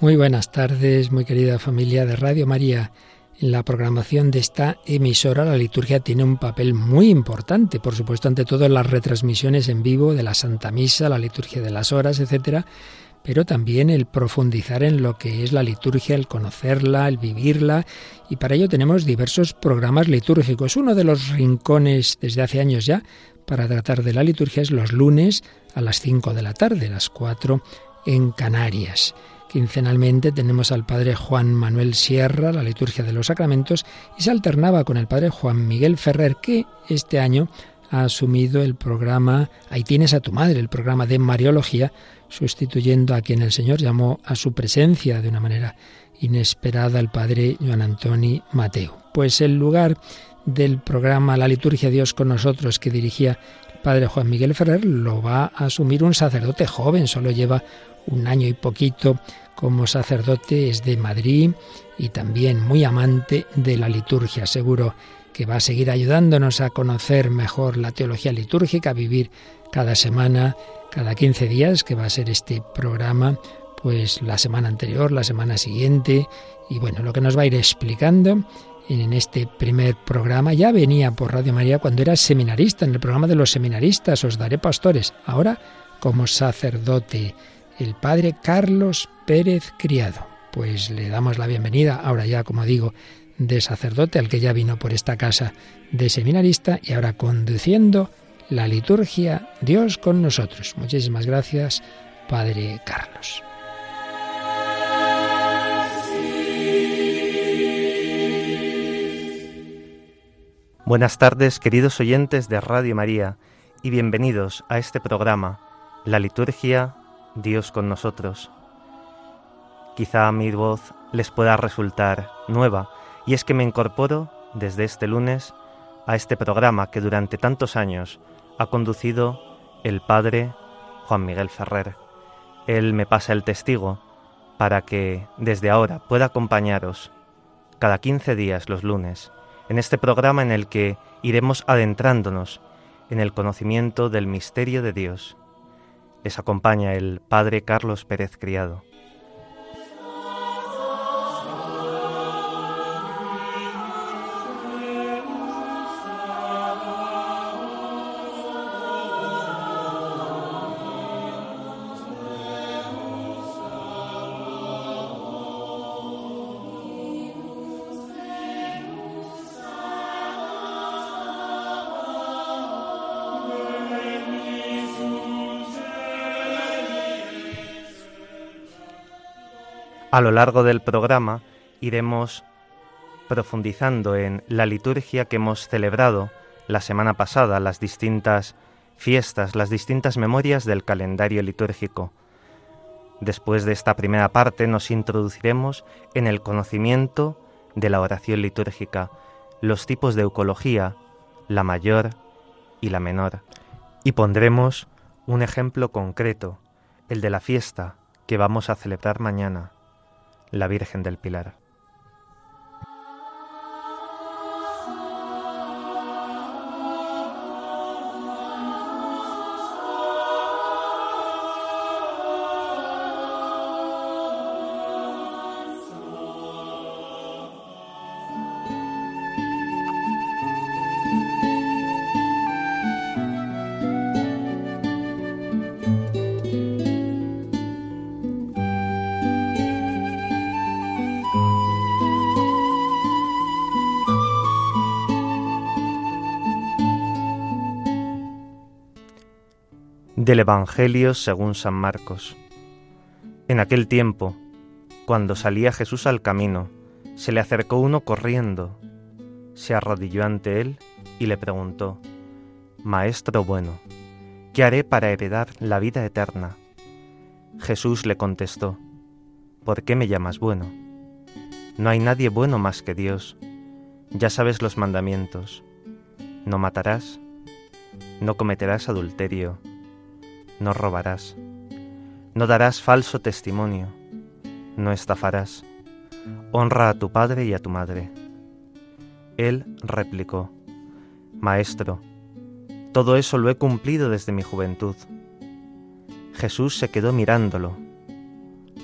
Muy buenas tardes, muy querida familia de Radio María. En la programación de esta emisora la liturgia tiene un papel muy importante, por supuesto, ante todo en las retransmisiones en vivo de la Santa Misa, la liturgia de las horas, etcétera, pero también el profundizar en lo que es la liturgia, el conocerla, el vivirla, y para ello tenemos diversos programas litúrgicos. Uno de los rincones desde hace años ya para tratar de la liturgia es los lunes a las 5 de la tarde, las 4 en Canarias. Quincenalmente tenemos al padre Juan Manuel Sierra, la liturgia de los sacramentos, y se alternaba con el padre Juan Miguel Ferrer, que este año ha asumido el programa Ahí tienes a tu madre, el programa de Mariología, sustituyendo a quien el Señor llamó a su presencia de una manera inesperada al padre Joan Antoni Mateo. Pues el lugar del programa La liturgia Dios con nosotros que dirigía el padre Juan Miguel Ferrer lo va a asumir un sacerdote joven, solo lleva un año y poquito como sacerdote, es de Madrid y también muy amante de la liturgia. Seguro que va a seguir ayudándonos a conocer mejor la teología litúrgica, a vivir cada semana, cada 15 días, que va a ser este programa, pues la semana anterior, la semana siguiente, y bueno, lo que nos va a ir explicando en este primer programa. Ya venía por Radio María cuando era seminarista, en el programa de los seminaristas, os daré pastores. Ahora como sacerdote el padre Carlos Pérez Criado. Pues le damos la bienvenida, ahora ya, como digo, de sacerdote, al que ya vino por esta casa de seminarista y ahora conduciendo la liturgia Dios con nosotros. Muchísimas gracias, Padre Carlos. Buenas tardes, queridos oyentes de Radio María, y bienvenidos a este programa, La Liturgia Dios con nosotros. Quizá mi voz les pueda resultar nueva, y es que me incorporo desde este lunes a este programa que durante tantos años ha conducido el padre Juan Miguel Ferrer. Él me pasa el testigo para que desde ahora pueda acompañaros cada 15 días los lunes en este programa en el que iremos adentrándonos en el conocimiento del misterio de Dios les acompaña el padre Carlos Pérez Criado. A lo largo del programa iremos profundizando en la liturgia que hemos celebrado la semana pasada, las distintas fiestas, las distintas memorias del calendario litúrgico. Después de esta primera parte nos introduciremos en el conocimiento de la oración litúrgica, los tipos de eucología, la mayor y la menor. Y pondremos un ejemplo concreto, el de la fiesta que vamos a celebrar mañana, la Virgen del Pilar. Del Evangelio según San Marcos. En aquel tiempo, cuando salía Jesús al camino, se le acercó uno corriendo, se arrodilló ante él y le preguntó, Maestro bueno, ¿qué haré para heredar la vida eterna? Jesús le contestó, ¿por qué me llamas bueno? No hay nadie bueno más que Dios. Ya sabes los mandamientos. No matarás, no cometerás adulterio no robarás, no darás falso testimonio, no estafarás, honra a tu padre y a tu madre. Él replicó, Maestro, todo eso lo he cumplido desde mi juventud. Jesús se quedó mirándolo,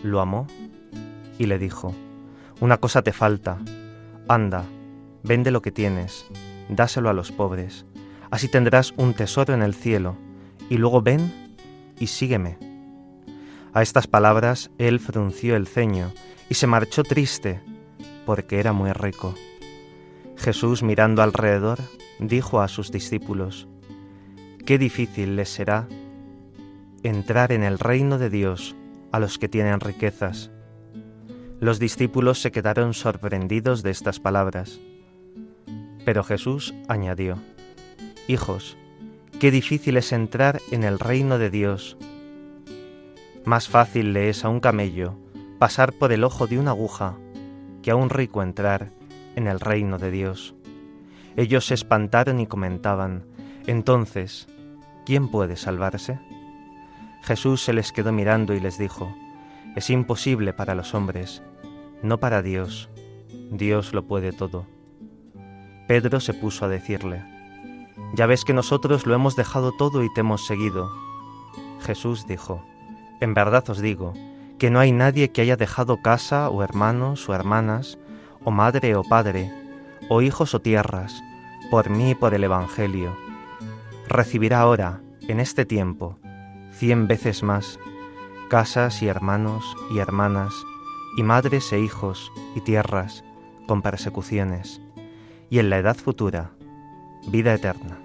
lo amó y le dijo, Una cosa te falta, anda, vende lo que tienes, dáselo a los pobres, así tendrás un tesoro en el cielo, y luego ven sígueme. A estas palabras él frunció el ceño y se marchó triste, porque era muy rico. Jesús, mirando alrededor, dijo a sus discípulos, Qué difícil les será entrar en el reino de Dios a los que tienen riquezas. Los discípulos se quedaron sorprendidos de estas palabras. Pero Jesús añadió, Hijos, qué difícil es entrar en el reino de Dios. Más fácil le es a un camello pasar por el ojo de una aguja que a un rico entrar en el reino de Dios. Ellos se espantaron y comentaban, entonces, ¿quién puede salvarse? Jesús se les quedó mirando y les dijo, es imposible para los hombres, no para Dios. Dios lo puede todo. Pedro se puso a decirle, ya ves que nosotros lo hemos dejado todo y te hemos seguido. Jesús dijo, en verdad os digo, que no hay nadie que haya dejado casa o hermanos o hermanas, o madre o padre, o hijos o tierras, por mí y por el Evangelio. Recibirá ahora, en este tiempo, cien veces más, casas y hermanos y hermanas, y madres e hijos y tierras, con persecuciones, y en la edad futura, vida eterna.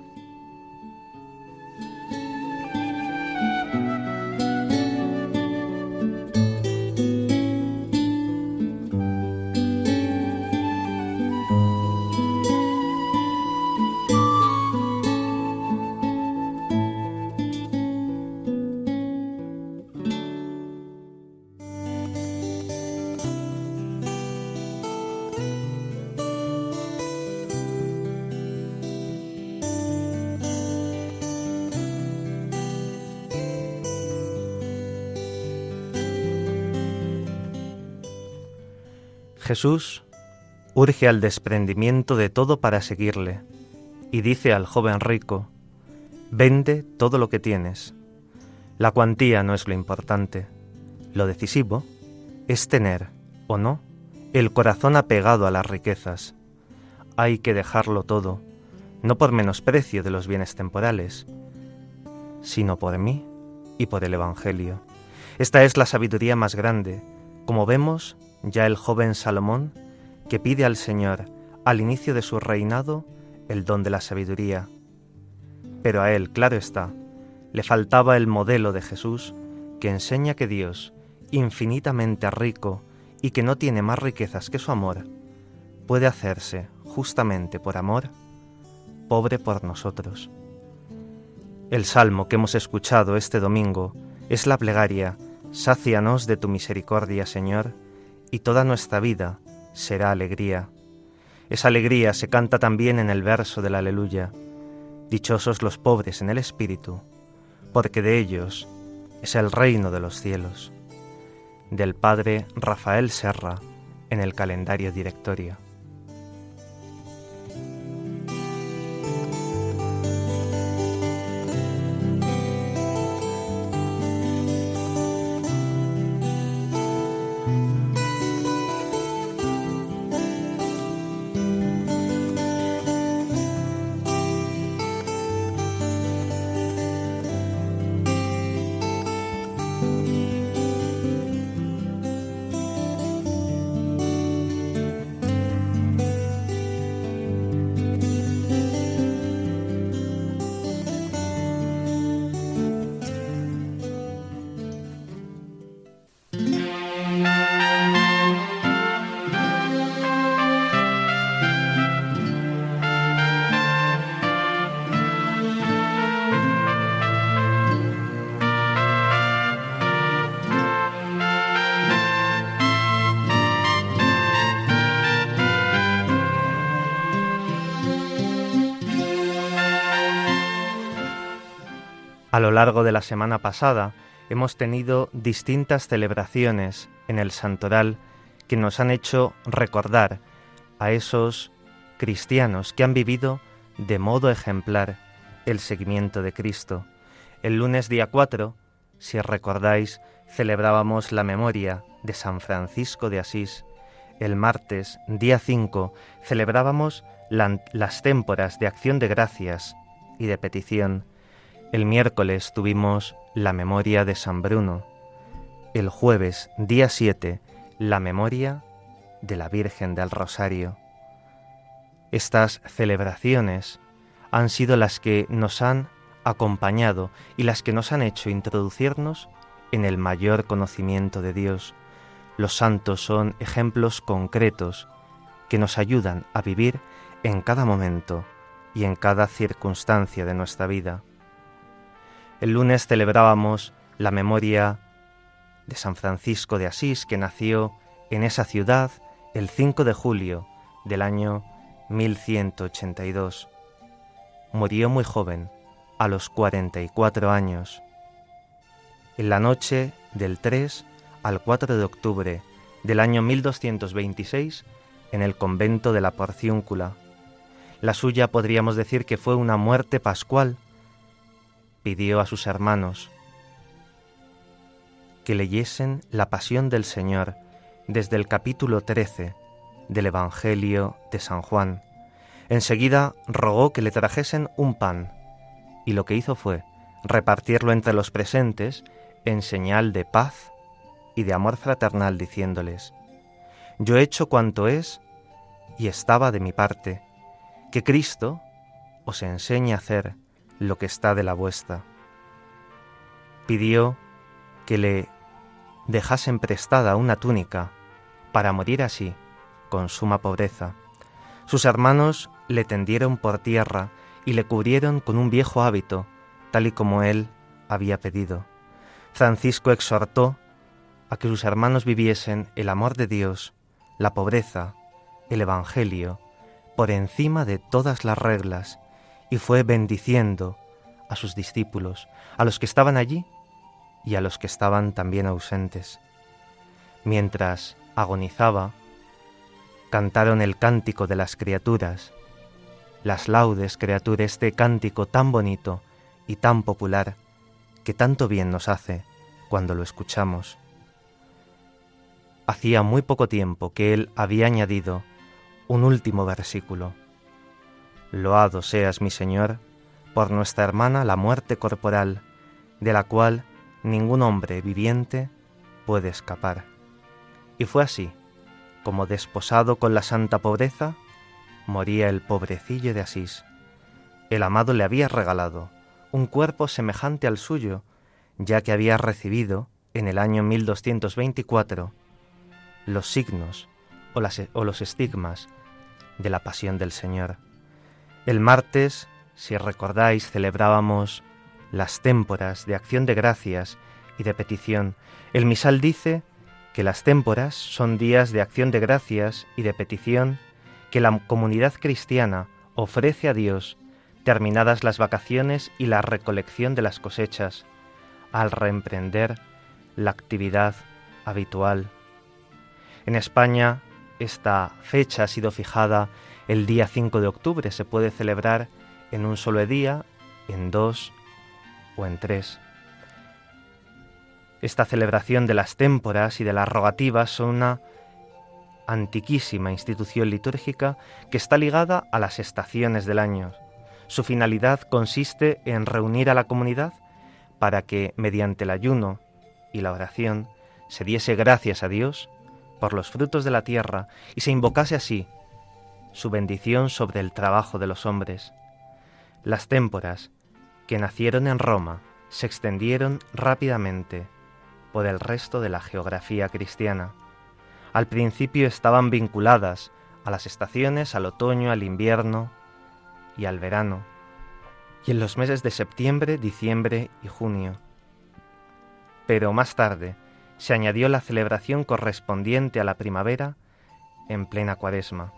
Jesús urge al desprendimiento de todo para seguirle y dice al joven rico, vende todo lo que tienes. La cuantía no es lo importante, lo decisivo es tener, o no, el corazón apegado a las riquezas. Hay que dejarlo todo, no por menosprecio de los bienes temporales, sino por mí y por el Evangelio. Esta es la sabiduría más grande. Como vemos, ya el joven Salomón, que pide al Señor al inicio de su reinado el don de la sabiduría. Pero a él, claro está, le faltaba el modelo de Jesús que enseña que Dios, infinitamente rico y que no tiene más riquezas que su amor, puede hacerse, justamente por amor, pobre por nosotros. El salmo que hemos escuchado este domingo es la plegaria, Sácianos de tu misericordia, Señor, y toda nuestra vida será alegría. Esa alegría se canta también en el verso del aleluya. Dichosos los pobres en el espíritu, porque de ellos es el reino de los cielos. Del padre Rafael Serra en el calendario directorio. Largo de la semana pasada hemos tenido distintas celebraciones en el santoral que nos han hecho recordar a esos cristianos que han vivido de modo ejemplar el seguimiento de Cristo. El lunes día 4, si recordáis, celebrábamos la memoria de San Francisco de Asís. El martes, día 5, celebrábamos las témporas de acción de gracias y de petición. El miércoles tuvimos la memoria de San Bruno. El jueves, día 7, la memoria de la Virgen del Rosario. Estas celebraciones han sido las que nos han acompañado y las que nos han hecho introducirnos en el mayor conocimiento de Dios. Los santos son ejemplos concretos que nos ayudan a vivir en cada momento y en cada circunstancia de nuestra vida. El lunes celebrábamos la memoria de San Francisco de Asís, que nació en esa ciudad el 5 de julio del año 1182. Murió muy joven, a los 44 años. En la noche del 3 al 4 de octubre del año 1226, en el convento de la Porciúncula. La suya podríamos decir que fue una muerte pascual. Pidió a sus hermanos que leyesen la pasión del Señor desde el capítulo 13 del Evangelio de San Juan. Enseguida rogó que le trajesen un pan, y lo que hizo fue repartirlo entre los presentes en señal de paz y de amor fraternal, diciéndoles, Yo he hecho cuanto es y estaba de mi parte, que Cristo os enseñe a hacer lo que está de la vuestra. Pidió que le dejasen prestada una túnica para morir así, con suma pobreza. Sus hermanos le tendieron por tierra y le cubrieron con un viejo hábito, tal y como él había pedido. Francisco exhortó a que sus hermanos viviesen el amor de Dios, la pobreza, el Evangelio, por encima de todas las reglas, y fue bendiciendo a sus discípulos, a los que estaban allí y a los que estaban también ausentes. Mientras agonizaba, cantaron el cántico de las criaturas, las laudes criaturas, este cántico tan bonito y tan popular que tanto bien nos hace cuando lo escuchamos. Hacía muy poco tiempo que él había añadido un último versículo. Loado seas, mi Señor, por nuestra hermana la muerte corporal, de la cual ningún hombre viviente puede escapar. Y fue así, como desposado con la santa pobreza, moría el pobrecillo de Asís. El amado le había regalado un cuerpo semejante al suyo, ya que había recibido, en el año 1224, los signos o, o los estigmas de la pasión del Señor. El martes, si recordáis, celebrábamos las témporas de acción de gracias y de petición. El misal dice que las témporas son días de acción de gracias y de petición que la comunidad cristiana ofrece a Dios terminadas las vacaciones y la recolección de las cosechas, al reemprender la actividad habitual. En España esta fecha ha sido fijada el día 5 de octubre, se puede celebrar en un solo día, en dos o en tres. Esta celebración de las témporas y de las rogativas son una antiquísima institución litúrgica que está ligada a las estaciones del año. Su finalidad consiste en reunir a la comunidad para que, mediante el ayuno y la oración, se diese gracias a Dios por los frutos de la tierra y se invocase así su bendición sobre el trabajo de los hombres. Las témporas, que nacieron en Roma, se extendieron rápidamente por el resto de la geografía cristiana. Al principio estaban vinculadas a las estaciones, al otoño, al invierno y al verano, y en los meses de septiembre, diciembre y junio. Pero más tarde se añadió la celebración correspondiente a la primavera en plena cuaresma.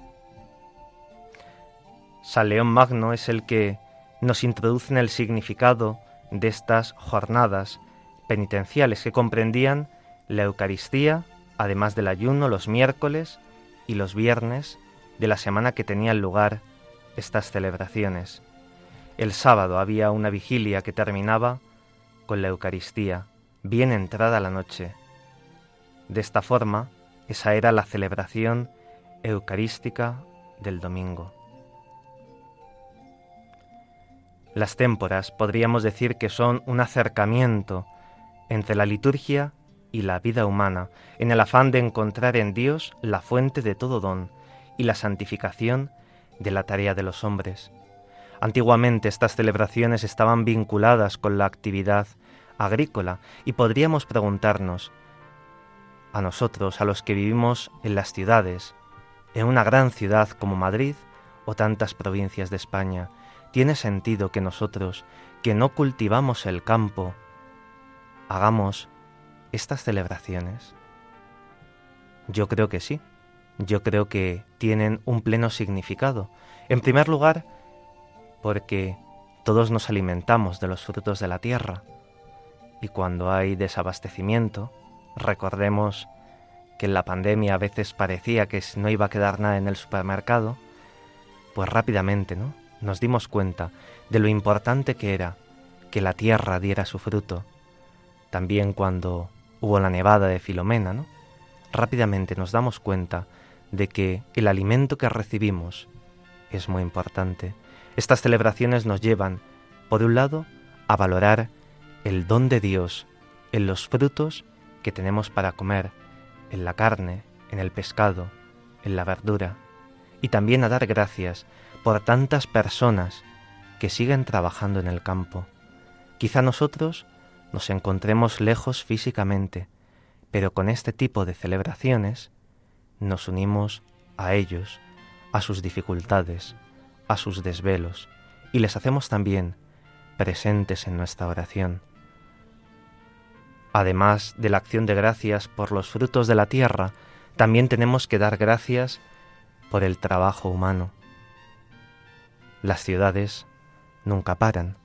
San León Magno es el que nos introduce en el significado de estas jornadas penitenciales que comprendían la Eucaristía, además del ayuno los miércoles y los viernes de la semana que tenían lugar estas celebraciones. El sábado había una vigilia que terminaba con la Eucaristía, bien entrada la noche. De esta forma, esa era la celebración eucarística del domingo. Las témporas podríamos decir que son un acercamiento entre la liturgia y la vida humana, en el afán de encontrar en Dios la fuente de todo don y la santificación de la tarea de los hombres. Antiguamente estas celebraciones estaban vinculadas con la actividad agrícola y podríamos preguntarnos, a nosotros, a los que vivimos en las ciudades, en una gran ciudad como Madrid o tantas provincias de España, ¿tiene sentido que nosotros, que no cultivamos el campo, hagamos estas celebraciones? Yo creo que sí, yo creo que tienen un pleno significado. En primer lugar, porque todos nos alimentamos de los frutos de la tierra, y cuando hay desabastecimiento, recordemos que en la pandemia a veces parecía que no iba a quedar nada en el supermercado, pues rápidamente, ¿no? Nos dimos cuenta de lo importante que era que la tierra diera su fruto. También cuando hubo la nevada de Filomena, ¿no? Rápidamente nos damos cuenta de que el alimento que recibimos es muy importante. Estas celebraciones nos llevan, por un lado, a valorar el don de Dios en los frutos que tenemos para comer, en la carne, en el pescado, en la verdura, y también a dar gracias por tantas personas que siguen trabajando en el campo. Quizá nosotros nos encontremos lejos físicamente, pero con este tipo de celebraciones nos unimos a ellos, a sus dificultades, a sus desvelos, y les hacemos también presentes en nuestra oración. Además de la acción de gracias por los frutos de la tierra, también tenemos que dar gracias por el trabajo humano. Las ciudades nunca paran,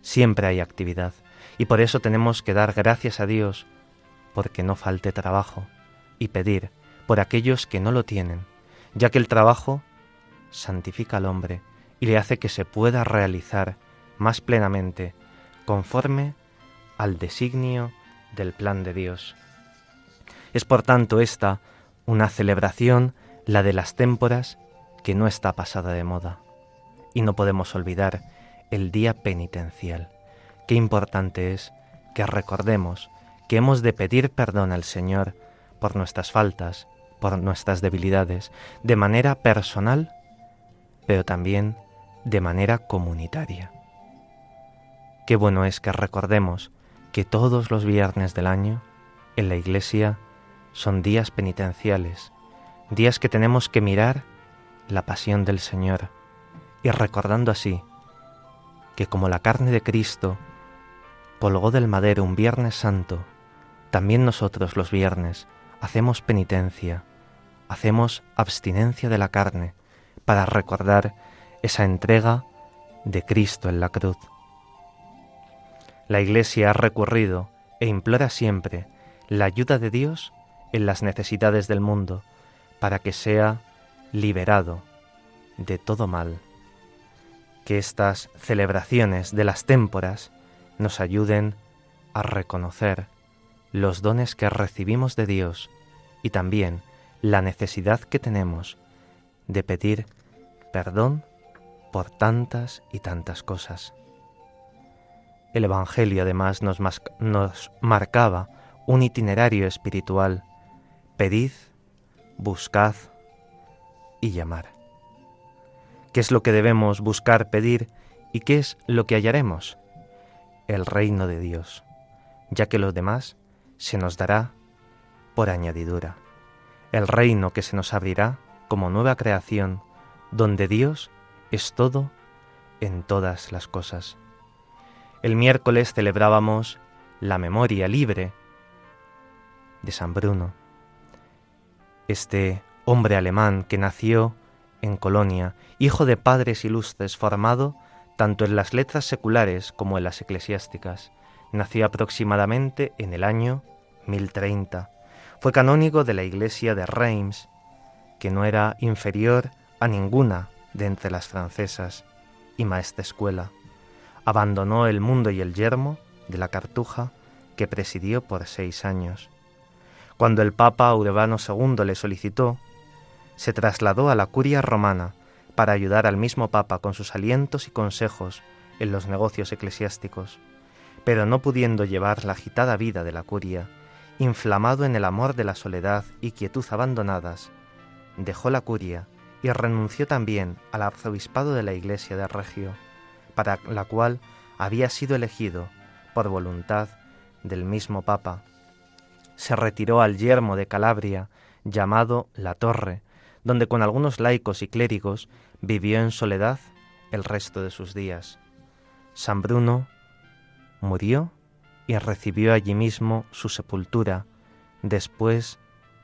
siempre hay actividad, y por eso tenemos que dar gracias a Dios porque no falte trabajo y pedir por aquellos que no lo tienen, ya que el trabajo santifica al hombre y le hace que se pueda realizar más plenamente conforme al designio del plan de Dios. Es por tanto esta una celebración, la de las témporas, que no está pasada de moda. Y no podemos olvidar el día penitencial. Qué importante es que recordemos que hemos de pedir perdón al Señor por nuestras faltas, por nuestras debilidades, de manera personal, pero también de manera comunitaria. Qué bueno es que recordemos que todos los viernes del año en la iglesia son días penitenciales, días que tenemos que mirar la pasión del Señor y recordando así que como la carne de Cristo colgó del madero un viernes santo, también nosotros los viernes hacemos penitencia, hacemos abstinencia de la carne para recordar esa entrega de Cristo en la cruz. La Iglesia ha recurrido e implora siempre la ayuda de Dios en las necesidades del mundo para que sea liberado de todo mal. Que estas celebraciones de las témporas nos ayuden a reconocer los dones que recibimos de Dios y también la necesidad que tenemos de pedir perdón por tantas y tantas cosas. El Evangelio además nos, nos marcaba un itinerario espiritual. Pedid, buscad y llamar. ¿Qué es lo que debemos buscar, pedir y qué es lo que hallaremos? El reino de Dios, ya que lo demás se nos dará por añadidura. El reino que se nos abrirá como nueva creación, donde Dios es todo en todas las cosas. El miércoles celebrábamos la memoria libre de San Bruno, este hombre alemán que nació en Colonia, hijo de padres ilustres, formado tanto en las letras seculares como en las eclesiásticas. Nació aproximadamente en el año 1030. Fue canónigo de la iglesia de Reims, que no era inferior a ninguna de entre las francesas, y maestra escuela abandonó el mundo y el yermo de la cartuja que presidió por seis años. Cuando el Papa Urbano II le solicitó, se trasladó a la curia romana para ayudar al mismo Papa con sus alientos y consejos en los negocios eclesiásticos, pero no pudiendo llevar la agitada vida de la curia, inflamado en el amor de la soledad y quietud abandonadas, dejó la curia y renunció también al arzobispado de la Iglesia de Regio, para la cual había sido elegido por voluntad del mismo Papa. Se retiró al yermo de Calabria, llamado La Torre, donde con algunos laicos y clérigos vivió en soledad el resto de sus días. San Bruno murió y recibió allí mismo su sepultura después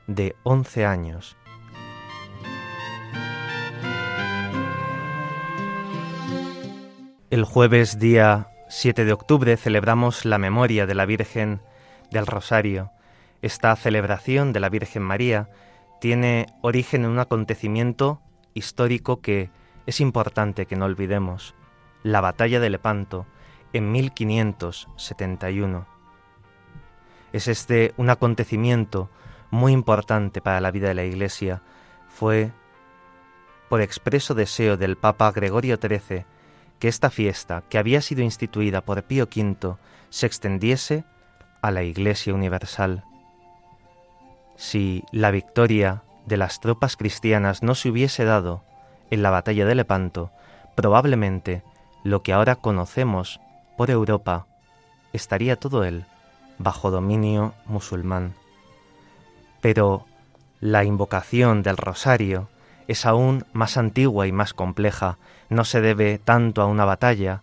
de once años. El jueves día 7 de octubre celebramos la memoria de la Virgen del Rosario. Esta celebración de la Virgen María tiene origen en un acontecimiento histórico que es importante que no olvidemos, la batalla de Lepanto en 1571. Es este un acontecimiento muy importante para la vida de la Iglesia. Fue por expreso deseo del Papa Gregorio XIII que esta fiesta, que había sido instituida por Pío V, se extendiese a la Iglesia Universal. Si la victoria de las tropas cristianas no se hubiese dado en la batalla de Lepanto, probablemente lo que ahora conocemos por Europa estaría todo él bajo dominio musulmán. Pero la invocación del rosario es aún más antigua y más compleja, no se debe tanto a una batalla,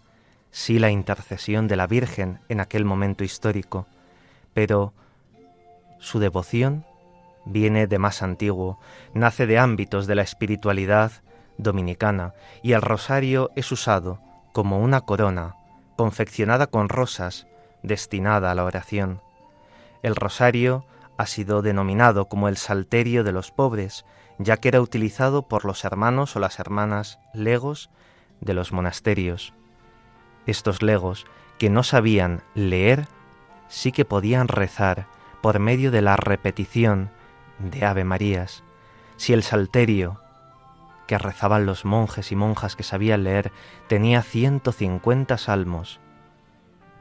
sí la intercesión de la Virgen en aquel momento histórico, pero su devoción viene de más antiguo, nace de ámbitos de la espiritualidad dominicana, y el rosario es usado como una corona confeccionada con rosas destinada a la oración. El rosario ha sido denominado como el salterio de los pobres, ya que era utilizado por los hermanos o las hermanas legos de los monasterios. Estos legos, que no sabían leer, sí que podían rezar por medio de la repetición de Ave Marías. Si el salterio que rezaban los monjes y monjas que sabían leer tenía 150 salmos,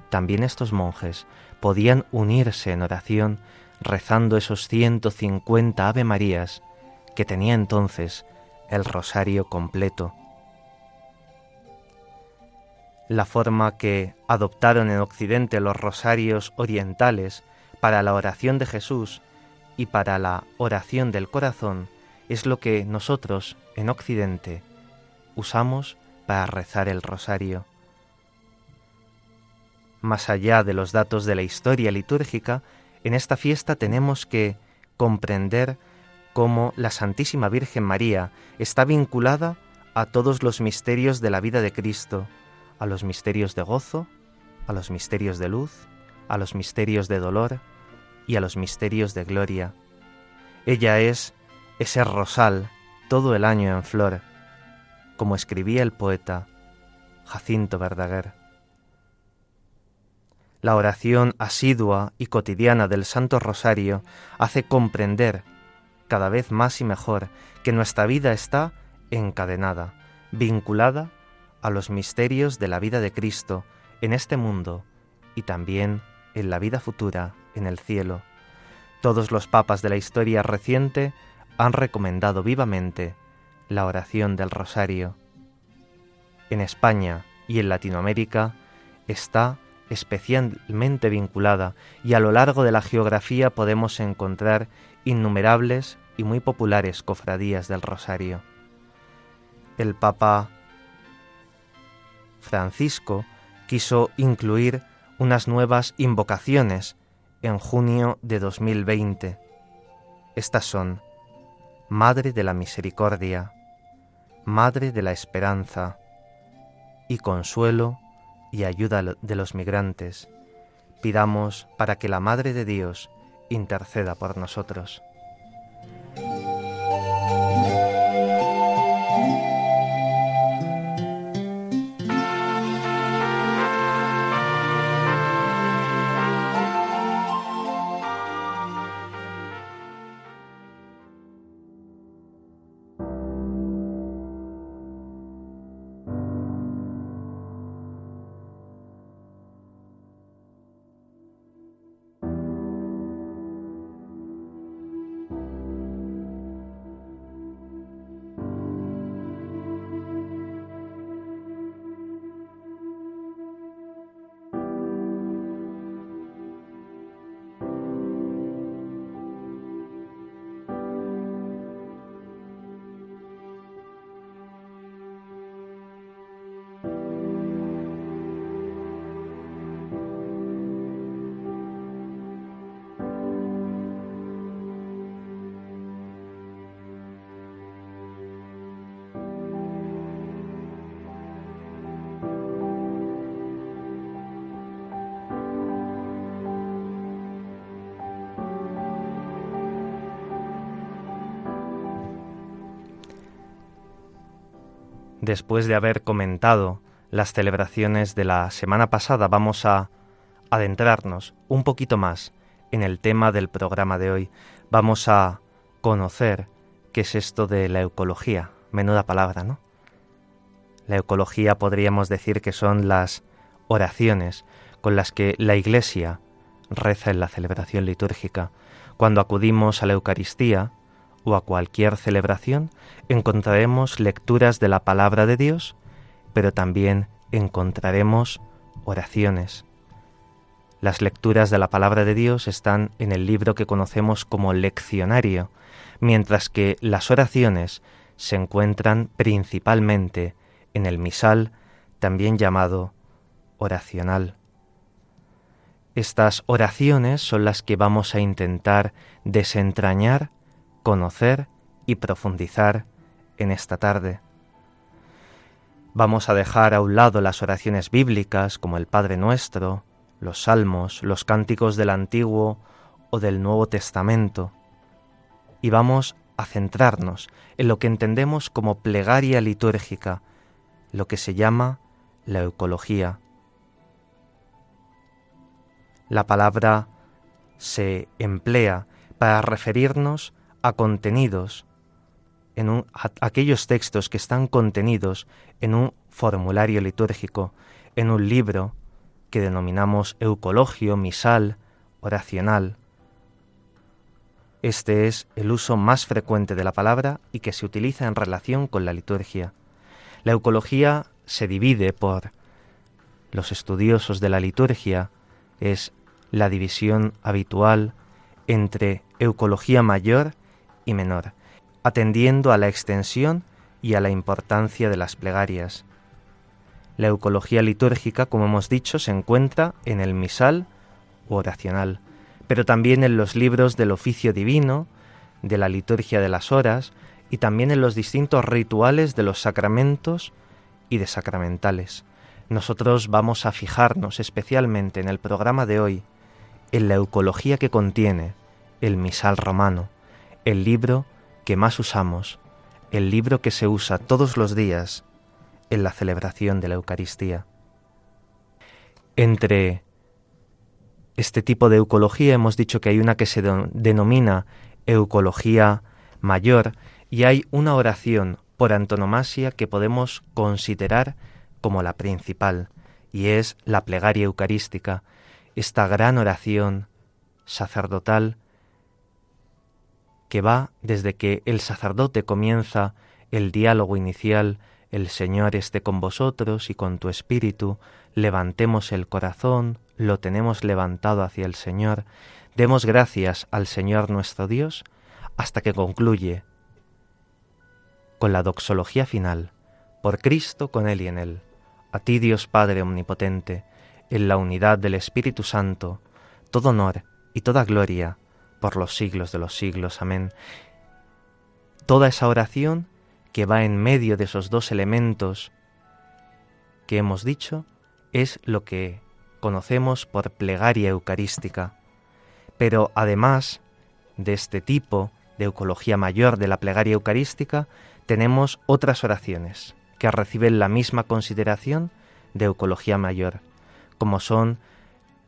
también estos monjes podían unirse en oración rezando esos 150 Ave Marías que tenía entonces el rosario completo. La forma que adoptaron en Occidente los rosarios orientales para la oración de Jesús y para la oración del corazón es lo que nosotros en Occidente usamos para rezar el rosario. Más allá de los datos de la historia litúrgica, en esta fiesta tenemos que comprender cómo la Santísima Virgen María está vinculada a todos los misterios de la vida de Cristo, a los misterios de gozo, a los misterios de luz, a los misterios de dolor y a los misterios de gloria. Ella es ese rosal todo el año en flor, como escribía el poeta Jacinto Verdaguer. La oración asidua y cotidiana del Santo Rosario hace comprender cada vez más y mejor que nuestra vida está encadenada, vinculada a los misterios de la vida de Cristo en este mundo y también en la vida futura en el cielo. Todos los papas de la historia reciente han recomendado vivamente la oración del rosario. En España y en Latinoamérica está especialmente vinculada y a lo largo de la geografía podemos encontrar innumerables y muy populares cofradías del Rosario. El Papa Francisco quiso incluir unas nuevas invocaciones en junio de 2020. Estas son Madre de la Misericordia, Madre de la Esperanza y Consuelo y ayuda de los migrantes. Pidamos para que la Madre de Dios interceda por nosotros. Después de haber comentado las celebraciones de la semana pasada, vamos a adentrarnos un poquito más en el tema del programa de hoy. Vamos a conocer qué es esto de la ecología. Menuda palabra, ¿no? La ecología podríamos decir que son las oraciones con las que la Iglesia reza en la celebración litúrgica. Cuando acudimos a la Eucaristía o a cualquier celebración, encontraremos lecturas de la palabra de Dios, pero también encontraremos oraciones. Las lecturas de la palabra de Dios están en el libro que conocemos como leccionario, mientras que las oraciones se encuentran principalmente en el misal, también llamado oracional. Estas oraciones son las que vamos a intentar desentrañar, conocer y profundizar en esta tarde. Vamos a dejar a un lado las oraciones bíblicas como el Padre Nuestro, los Salmos, los cánticos del Antiguo o del Nuevo Testamento, y vamos a centrarnos en lo que entendemos como plegaria litúrgica, lo que se llama la eucología. La palabra se emplea para referirnos a contenidos, en aquellos textos que están contenidos en un formulario litúrgico, en un libro que denominamos eucologio, misal, oracional. Este es el uso más frecuente de la palabra y que se utiliza en relación con la liturgia. La eucología se divide por los estudiosos de la liturgia, es la división habitual entre eucología mayor y menor, atendiendo a la extensión y a la importancia de las plegarias. La eucología litúrgica, como hemos dicho, se encuentra en el misal u oracional, pero también en los libros del oficio divino, de la liturgia de las horas y también en los distintos rituales de los sacramentos y de sacramentales. Nosotros vamos a fijarnos especialmente en el programa de hoy en la eucología que contiene el misal romano, el libro que más usamos, el libro que se usa todos los días en la celebración de la Eucaristía. Entre este tipo de eucología hemos dicho que hay una que se denomina eucología mayor y hay una oración por antonomasia que podemos considerar como la principal, y es la plegaria eucarística, esta gran oración sacerdotal que va desde que el sacerdote comienza el diálogo inicial el Señor esté con vosotros y con tu espíritu, levantemos el corazón, lo tenemos levantado hacia el Señor, demos gracias al Señor nuestro Dios, hasta que concluye con la doxología final, por Cristo, con Él y en Él. A ti Dios Padre Omnipotente, en la unidad del Espíritu Santo, todo honor y toda gloria por los siglos de los siglos. Amén. Toda esa oración que va en medio de esos dos elementos que hemos dicho es lo que conocemos por plegaria eucarística. Pero además de este tipo de eucología mayor de la plegaria eucarística, tenemos otras oraciones que reciben la misma consideración de eucología mayor, como son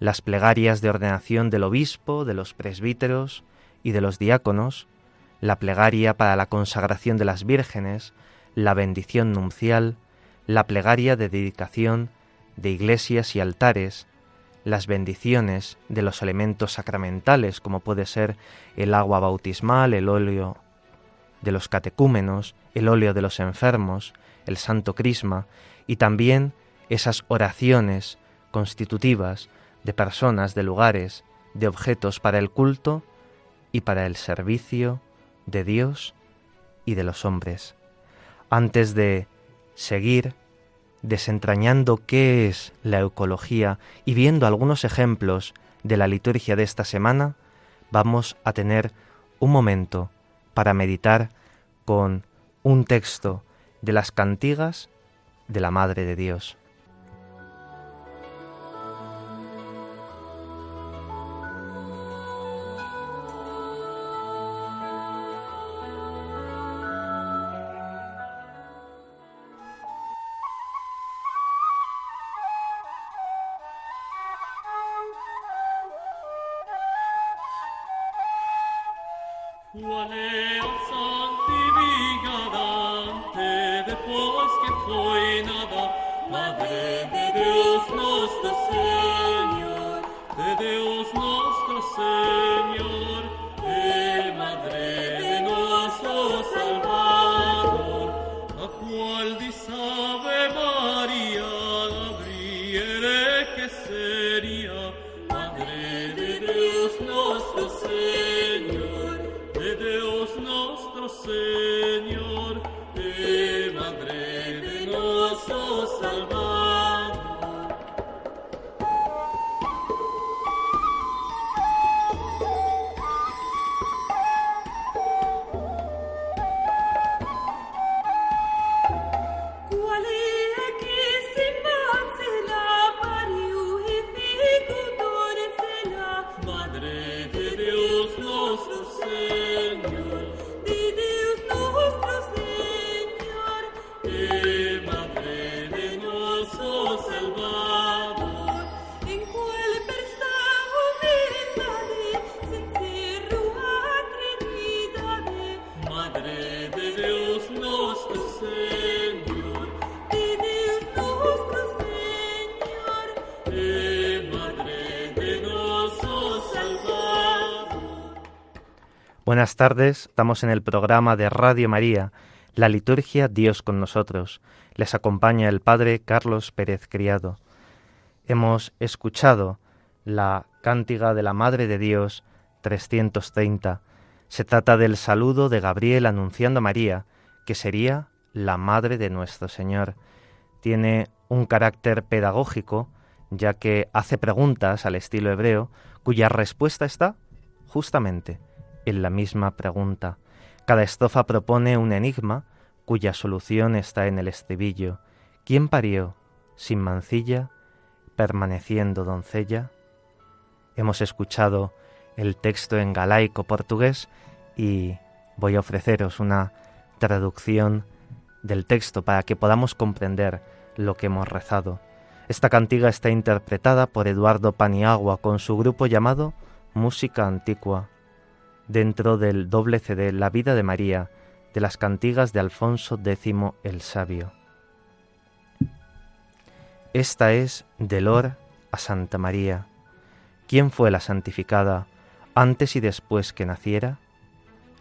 las plegarias de ordenación del obispo, de los presbíteros y de los diáconos, la plegaria para la consagración de las vírgenes, la bendición nupcial, la plegaria de dedicación de iglesias y altares, las bendiciones de los elementos sacramentales, como puede ser el agua bautismal, el óleo de los catecúmenos, el óleo de los enfermos, el santo crisma, y también esas oraciones constitutivas de personas, de lugares, de objetos para el culto y para el servicio de Dios y de los hombres. Antes de seguir desentrañando qué es la ecología y viendo algunos ejemplos de la liturgia de esta semana, vamos a tener un momento para meditar con un texto de las cantigas de la Madre de Dios. Buenas tardes, estamos en el programa de Radio María, la liturgia Dios con nosotros. Les acompaña el Padre Carlos Pérez Criado. Hemos escuchado la cántiga de la Madre de Dios 330. Se trata del saludo de Gabriel anunciando a María, que sería la Madre de nuestro Señor. Tiene un carácter pedagógico, ya que hace preguntas al estilo hebreo, cuya respuesta está justamente en la misma pregunta. Cada estrofa propone un enigma cuya solución está en el estribillo. ¿Quién parió sin mancilla, permaneciendo doncella? Hemos escuchado el texto en galaico portugués y voy a ofreceros una traducción del texto para que podamos comprender lo que hemos rezado. Esta cantiga está interpretada por Eduardo Paniagua con su grupo llamado Música Antigua dentro del doble CD La vida de María de las cantigas de Alfonso X el Sabio. Esta es Delor a Santa María. ¿Quién fue la santificada antes y después que naciera?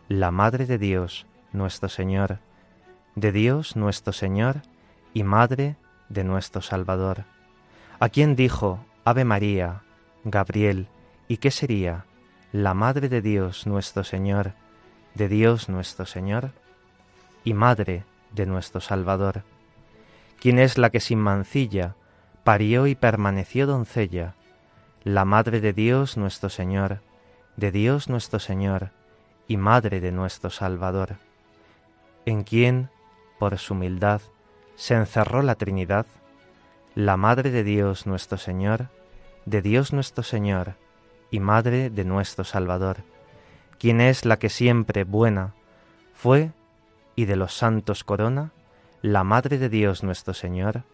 La Madre de Dios, nuestro Señor, de Dios nuestro Señor y Madre de nuestro Salvador. ¿A quién dijo Ave María, Gabriel, y qué sería? La Madre de Dios nuestro Señor, de Dios nuestro Señor, y Madre de nuestro Salvador, quien es la que sin mancilla parió y permaneció doncella, la Madre de Dios nuestro Señor, de Dios nuestro Señor, y Madre de nuestro Salvador, en quien, por su humildad, se encerró la Trinidad, la Madre de Dios nuestro Señor, de Dios nuestro Señor, y Madre de nuestro Salvador, quien es la que siempre buena fue y de los santos corona, la Madre de Dios nuestro Señor,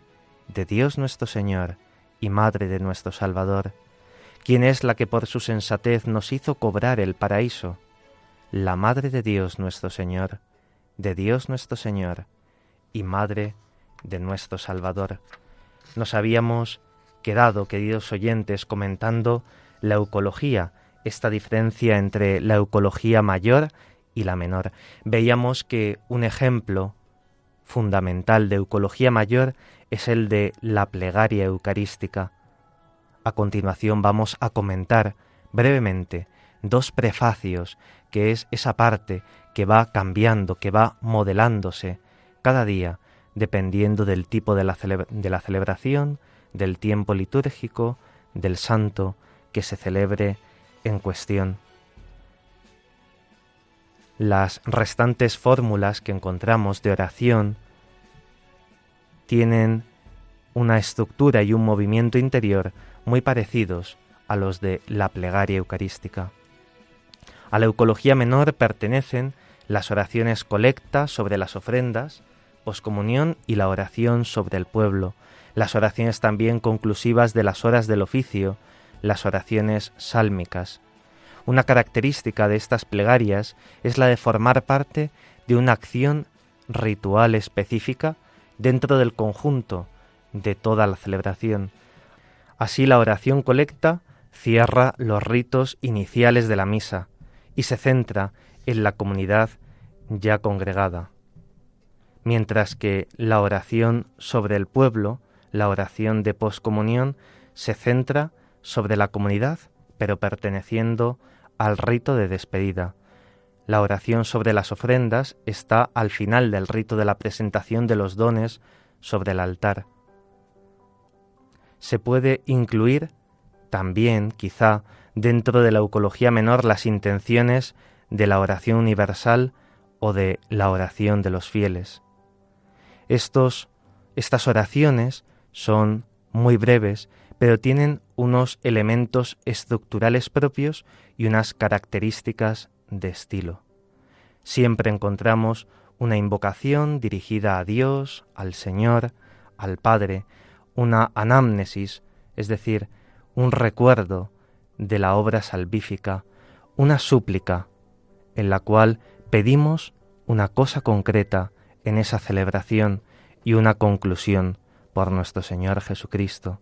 de Dios nuestro Señor y Madre de nuestro Salvador, quien es la que por su sensatez nos hizo cobrar el paraíso, la Madre de Dios nuestro Señor, de Dios nuestro Señor y Madre de nuestro Salvador. Nos habíamos quedado, queridos oyentes, comentando la eucología, esta diferencia entre la eucología mayor y la menor. Veíamos que un ejemplo fundamental de eucología mayor es el de la plegaria eucarística. A continuación vamos a comentar brevemente dos prefacios, que es esa parte que va cambiando, que va modelándose cada día, dependiendo del tipo de la, de la celebración, del tiempo litúrgico, del santo, que se celebre en cuestión. Las restantes fórmulas que encontramos de oración tienen una estructura y un movimiento interior muy parecidos a los de la plegaria eucarística. A la eucología menor pertenecen las oraciones colecta sobre las ofrendas, poscomunión y la oración sobre el pueblo, las oraciones también conclusivas de las horas del oficio, las oraciones sálmicas. Una característica de estas plegarias es la de formar parte de una acción ritual específica dentro del conjunto de toda la celebración. Así la oración colecta cierra los ritos iniciales de la misa y se centra en la comunidad ya congregada, mientras que la oración sobre el pueblo, la oración de poscomunión, se centra sobre la comunidad, pero perteneciendo al rito de despedida. La oración sobre las ofrendas está al final del rito de la presentación de los dones sobre el altar. Se puede incluir también, quizá, dentro de la eucología menor las intenciones de la oración universal o de la oración de los fieles. Estos, estas oraciones son muy breves, pero tienen unos elementos estructurales propios y unas características de estilo. Siempre encontramos una invocación dirigida a Dios, al Señor, al Padre, una anamnesis, es decir, un recuerdo de la obra salvífica, una súplica en la cual pedimos una cosa concreta en esa celebración y una conclusión por nuestro Señor Jesucristo.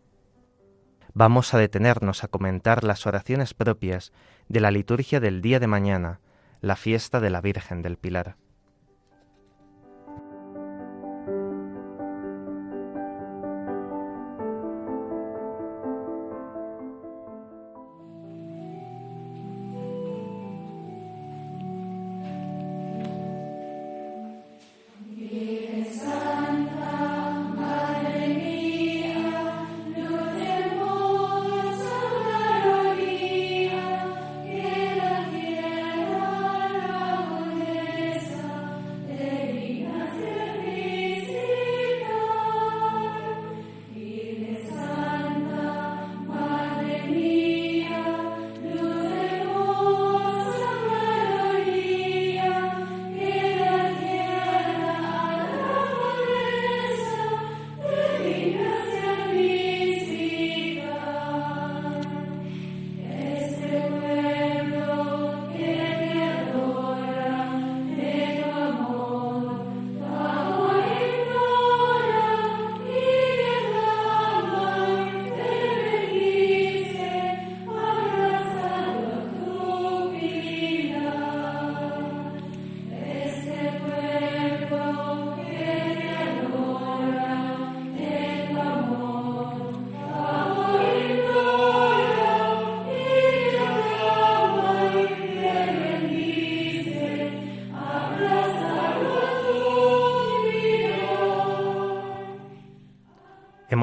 Vamos a detenernos a comentar las oraciones propias de la liturgia del día de mañana, la fiesta de la Virgen del Pilar.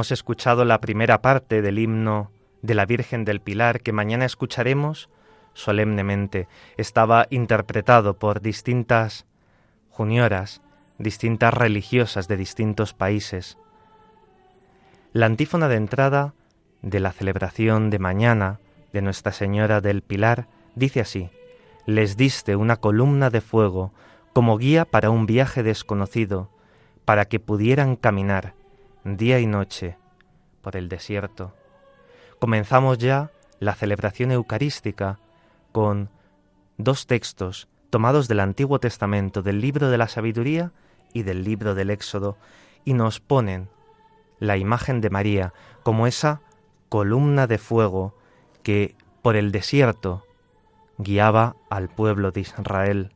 Hemos escuchado la primera parte del himno de la Virgen del Pilar que mañana escucharemos solemnemente. Estaba interpretado por distintas junioras, distintas religiosas de distintos países. La antífona de entrada de la celebración de mañana de Nuestra Señora del Pilar dice así, les diste una columna de fuego como guía para un viaje desconocido, para que pudieran caminar día y noche por el desierto. Comenzamos ya la celebración eucarística con dos textos tomados del Antiguo Testamento, del libro de la sabiduría y del libro del Éxodo, y nos ponen la imagen de María como esa columna de fuego que por el desierto guiaba al pueblo de Israel.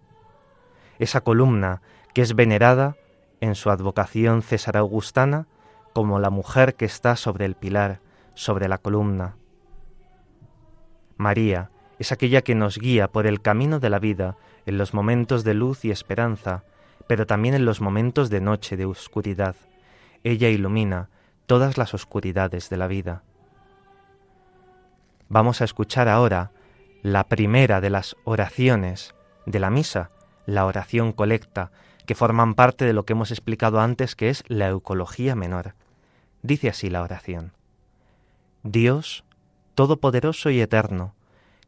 Esa columna que es venerada en su advocación césar augustana como la mujer que está sobre el pilar, sobre la columna. María es aquella que nos guía por el camino de la vida en los momentos de luz y esperanza, pero también en los momentos de noche, de oscuridad. Ella ilumina todas las oscuridades de la vida. Vamos a escuchar ahora la primera de las oraciones de la misa, la oración colecta, que forman parte de lo que hemos explicado antes, que es la eucología menor. Dice así la oración. Dios, Todopoderoso y Eterno,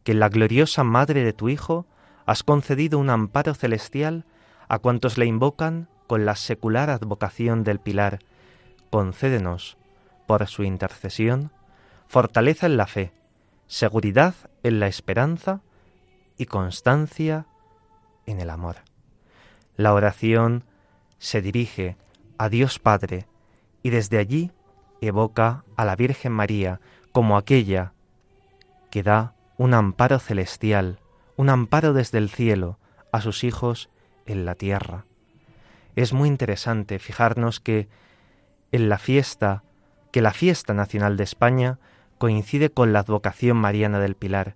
que en la gloriosa Madre de tu Hijo has concedido un amparo celestial a cuantos le invocan con la secular advocación del Pilar, concédenos, por su intercesión, fortaleza en la fe, seguridad en la esperanza y constancia en el amor. La oración se dirige a Dios Padre y desde allí evoca a la Virgen María como aquella que da un amparo celestial, un amparo desde el cielo a sus hijos en la tierra. Es muy interesante fijarnos que en la fiesta, que la fiesta nacional de España coincide con la advocación mariana del Pilar.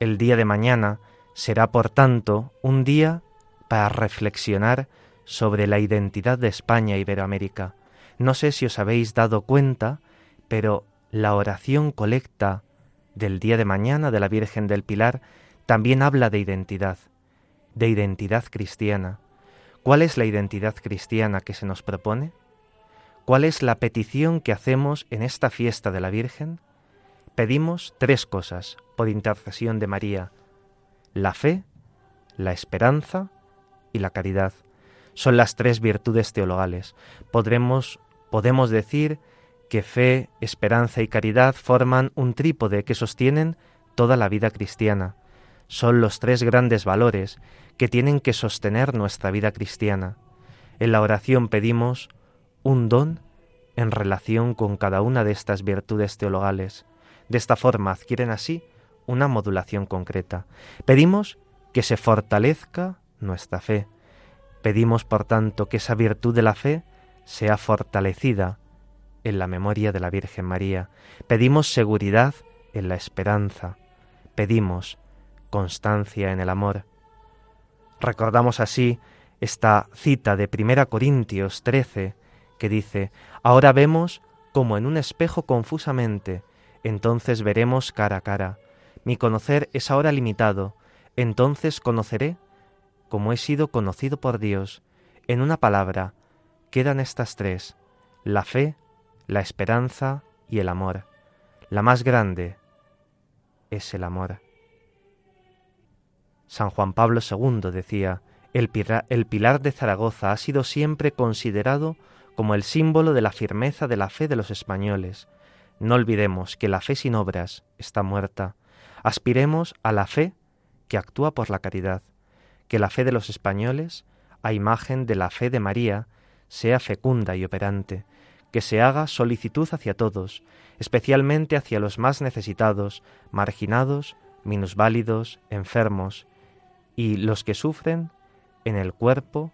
El día de mañana será, por tanto, un día para reflexionar sobre la identidad de España e Iberoamérica. No sé si os habéis dado cuenta, pero la oración colecta del día de mañana de la Virgen del Pilar también habla de identidad, de identidad cristiana. ¿Cuál es la identidad cristiana que se nos propone? ¿Cuál es la petición que hacemos en esta fiesta de la Virgen? Pedimos tres cosas por intercesión de María, la fe, la esperanza y la caridad. Son las tres virtudes teologales. Podremos, podemos decir que fe, esperanza y caridad forman un trípode que sostienen toda la vida cristiana. Son los tres grandes valores que tienen que sostener nuestra vida cristiana. En la oración pedimos un don en relación con cada una de estas virtudes teologales. De esta forma adquieren así una modulación concreta. Pedimos que se fortalezca nuestra fe. Pedimos, por tanto, que esa virtud de la fe sea fortalecida en la memoria de la Virgen María. Pedimos seguridad en la esperanza. Pedimos constancia en el amor. Recordamos así esta cita de 1 Corintios 13 que dice, Ahora vemos como en un espejo confusamente, entonces veremos cara a cara. Mi conocer es ahora limitado, entonces conoceré como he sido conocido por Dios. En una palabra, quedan estas tres, la fe, la esperanza y el amor. La más grande es el amor. San Juan Pablo II decía, el, pilar de Zaragoza ha sido siempre considerado como el símbolo de la firmeza de la fe de los españoles. No olvidemos que la fe sin obras está muerta. Aspiremos a la fe que actúa por la caridad, que la fe de los españoles, a imagen de la fe de María, sea fecunda y operante, que se haga solicitud hacia todos, especialmente hacia los más necesitados, marginados, minusválidos, enfermos, y los que sufren en el cuerpo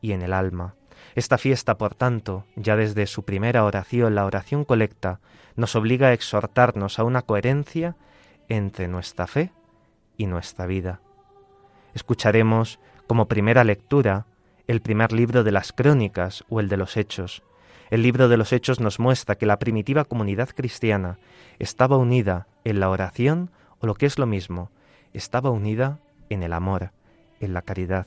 y en el alma. Esta fiesta, por tanto, ya desde su primera oración, la oración colecta, nos obliga a exhortarnos a una coherencia entre nuestra fe y nuestra vida. Escucharemos como primera lectura el primer libro de las crónicas o el de los hechos, el libro de los Hechos nos muestra que la primitiva comunidad cristiana estaba unida en la oración o lo que es lo mismo, estaba unida en el amor, en la caridad.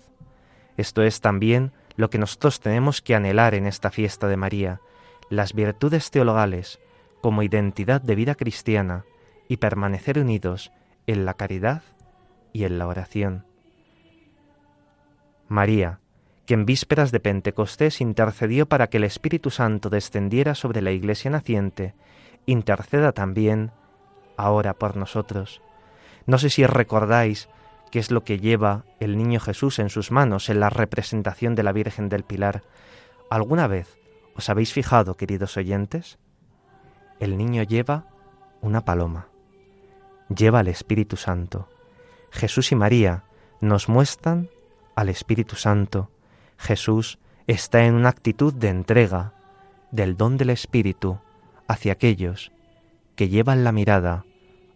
Esto es también lo que nosotros tenemos que anhelar en esta fiesta de María, las virtudes teologales como identidad de vida cristiana y permanecer unidos en la caridad y en la oración. María, que en vísperas de Pentecostés intercedió para que el Espíritu Santo descendiera sobre la Iglesia naciente, interceda también ahora por nosotros. No sé si recordáis qué es lo que lleva el niño Jesús en sus manos en la representación de la Virgen del Pilar. ¿Alguna vez os habéis fijado, queridos oyentes? El niño lleva una paloma, lleva al Espíritu Santo. Jesús y María nos muestran al Espíritu Santo Jesús está en una actitud de entrega del don del Espíritu hacia aquellos que llevan la mirada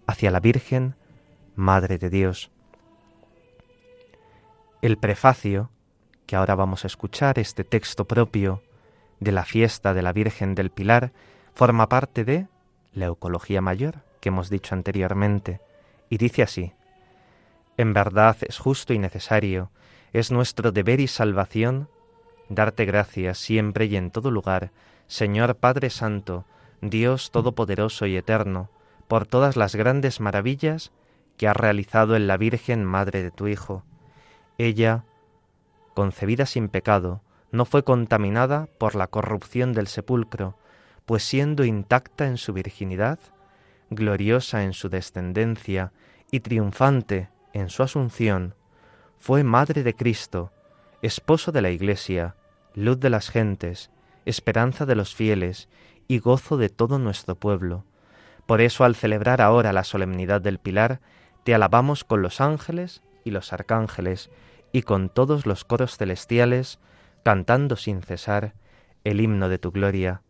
hacia la Virgen, Madre de Dios. El prefacio, que ahora vamos a escuchar, este texto propio de la fiesta de la Virgen del Pilar, forma parte de la Eucología Mayor que hemos dicho anteriormente, y dice así, En verdad es justo y necesario es nuestro deber y salvación darte gracias siempre y en todo lugar, Señor Padre Santo, Dios Todopoderoso y Eterno, por todas las grandes maravillas que has realizado en la Virgen Madre de tu Hijo. Ella, concebida sin pecado, no fue contaminada por la corrupción del sepulcro, pues siendo intacta en su virginidad, gloriosa en su descendencia y triunfante en su asunción, fue madre de Cristo, esposo de la Iglesia, luz de las gentes, esperanza de los fieles y gozo de todo nuestro pueblo. Por eso al celebrar ahora la solemnidad del Pilar, te alabamos con los ángeles y los arcángeles y con todos los coros celestiales, cantando sin cesar el himno de tu gloria.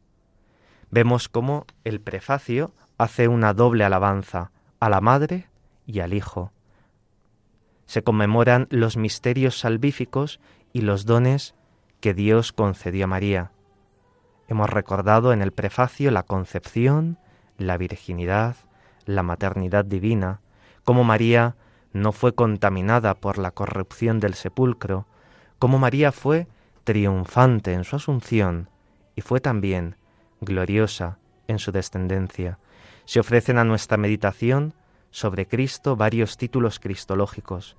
Vemos cómo el prefacio hace una doble alabanza a la Madre y al Hijo. Se conmemoran los misterios salvíficos y los dones que Dios concedió a María. Hemos recordado en el prefacio la concepción, la virginidad, la maternidad divina, cómo María no fue contaminada por la corrupción del sepulcro, cómo María fue triunfante en su asunción y fue también gloriosa en su descendencia. Se ofrecen a nuestra meditación sobre Cristo varios títulos cristológicos.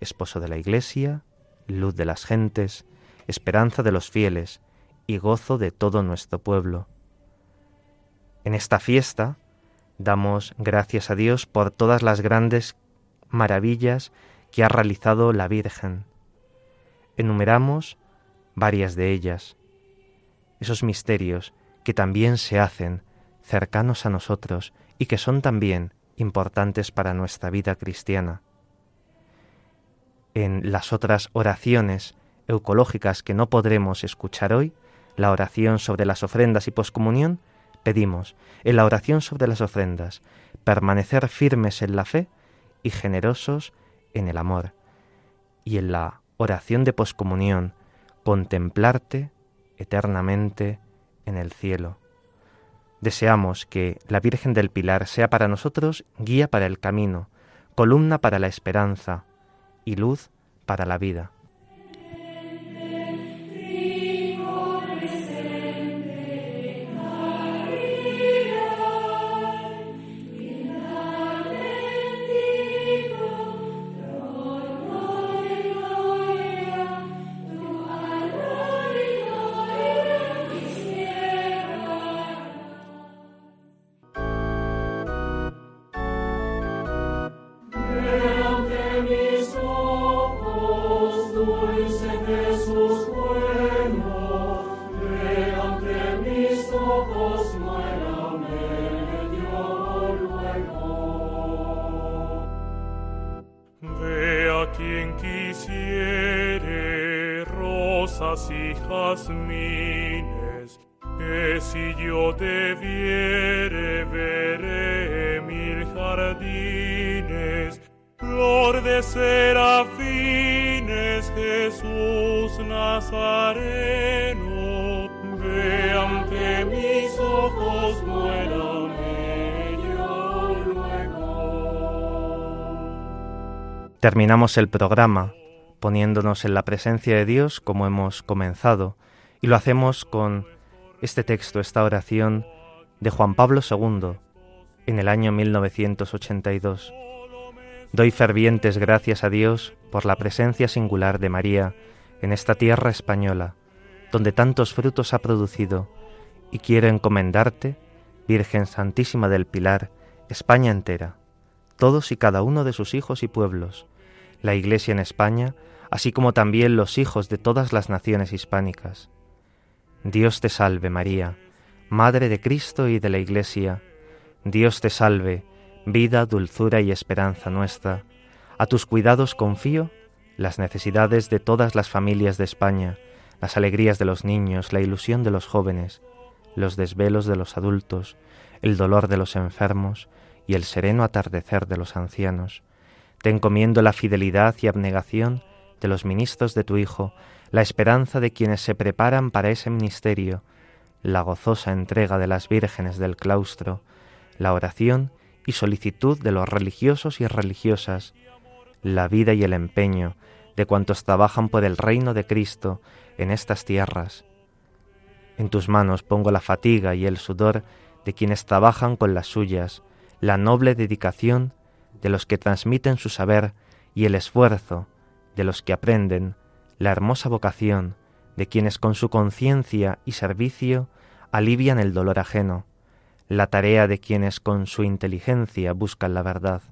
Esposo de la Iglesia, luz de las gentes, esperanza de los fieles y gozo de todo nuestro pueblo. En esta fiesta damos gracias a Dios por todas las grandes maravillas que ha realizado la Virgen. Enumeramos varias de ellas, esos misterios que también se hacen cercanos a nosotros y que son también importantes para nuestra vida cristiana. En las otras oraciones eucológicas que no podremos escuchar hoy, la oración sobre las ofrendas y poscomunión, pedimos, en la oración sobre las ofrendas, permanecer firmes en la fe y generosos en el amor. Y en la oración de poscomunión, contemplarte eternamente en el cielo. Deseamos que la Virgen del Pilar sea para nosotros guía para el camino, columna para la esperanza y luz para la vida. Terminamos el programa poniéndonos en la presencia de Dios como hemos comenzado y lo hacemos con este texto, esta oración de Juan Pablo II en el año 1982. Doy fervientes gracias a Dios por la presencia singular de María en esta tierra española, donde tantos frutos ha producido, y quiero encomendarte, Virgen Santísima del Pilar, España entera, todos y cada uno de sus hijos y pueblos, la Iglesia en España, así como también los hijos de todas las naciones hispánicas. Dios te salve María, Madre de Cristo y de la Iglesia, Dios te salve, vida, dulzura y esperanza nuestra. A tus cuidados confío las necesidades de todas las familias de España, las alegrías de los niños, la ilusión de los jóvenes, los desvelos de los adultos, el dolor de los enfermos y el sereno atardecer de los ancianos. Te encomiendo la fidelidad y abnegación de los ministros de tu Hijo, la esperanza de quienes se preparan para ese ministerio, la gozosa entrega de las vírgenes del claustro, la oración y solicitud de los religiosos y religiosas, la vida y el empeño de cuantos trabajan por el reino de Cristo en estas tierras. En tus manos pongo la fatiga y el sudor de quienes trabajan con las suyas, la noble dedicación de los que transmiten su saber y el esfuerzo de los que aprenden, la hermosa vocación de quienes con su conciencia y servicio alivian el dolor ajeno, la tarea de quienes con su inteligencia buscan la verdad.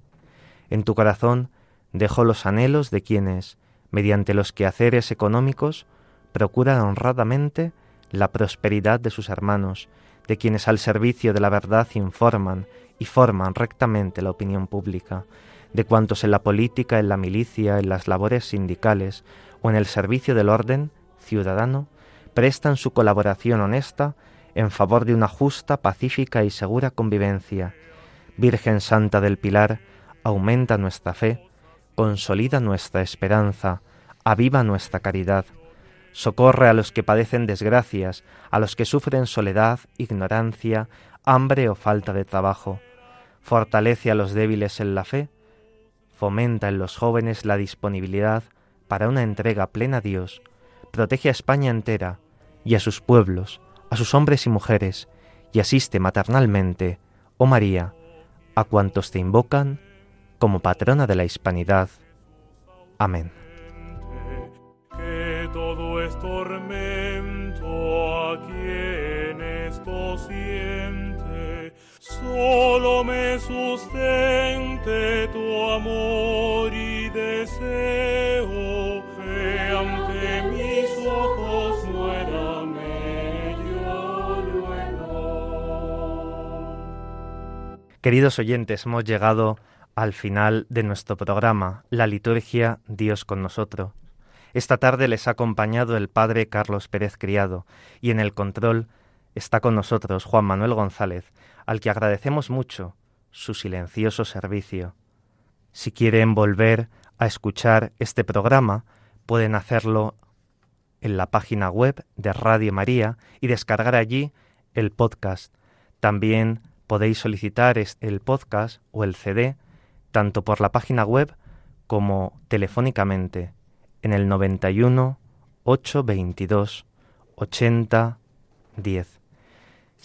En tu corazón Dejo los anhelos de quienes, mediante los quehaceres económicos, procuran honradamente la prosperidad de sus hermanos, de quienes al servicio de la verdad informan y forman rectamente la opinión pública, de cuantos en la política, en la milicia, en las labores sindicales o en el servicio del orden ciudadano prestan su colaboración honesta en favor de una justa, pacífica y segura convivencia. Virgen Santa del Pilar, aumenta nuestra fe, consolida nuestra esperanza, aviva nuestra caridad, socorre a los que padecen desgracias, a los que sufren soledad, ignorancia, hambre o falta de trabajo, fortalece a los débiles en la fe, fomenta en los jóvenes la disponibilidad para una entrega plena a Dios, protege a España entera y a sus pueblos, a sus hombres y mujeres, y asiste maternalmente, oh María, a cuantos te invocan como patrona de la hispanidad. Amén. Sustente tu amor y deseo que ante mis ojos Queridos oyentes, hemos llegado al final de nuestro programa, la liturgia Dios con nosotros. Esta tarde les ha acompañado el Padre Carlos Pérez Criado y en el control está con nosotros Juan Manuel González, al que agradecemos mucho su silencioso servicio. Si quieren volver a escuchar este programa, pueden hacerlo en la página web de Radio María y descargar allí el podcast. También podéis solicitar el podcast o el CD tanto por la página web como telefónicamente en el 91 822 80 10.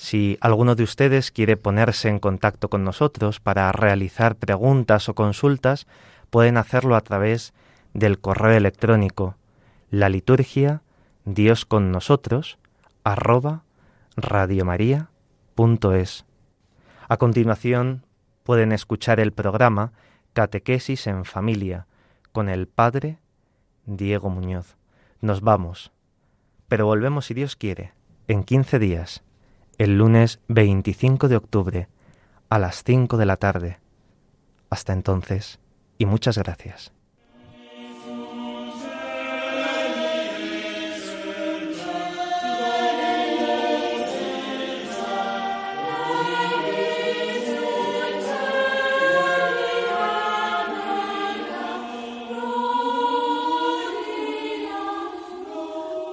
Si alguno de ustedes quiere ponerse en contacto con nosotros para realizar preguntas o consultas, pueden hacerlo a través del correo electrónico la liturgia Dios con nosotros arroba radiomaria.es. A continuación pueden escuchar el programa Catequesis en Familia con el Padre Diego Muñoz. Nos vamos, pero volvemos si Dios quiere, en 15 días, el lunes 25 de octubre, a las 5 de la tarde. Hasta entonces, y muchas gracias.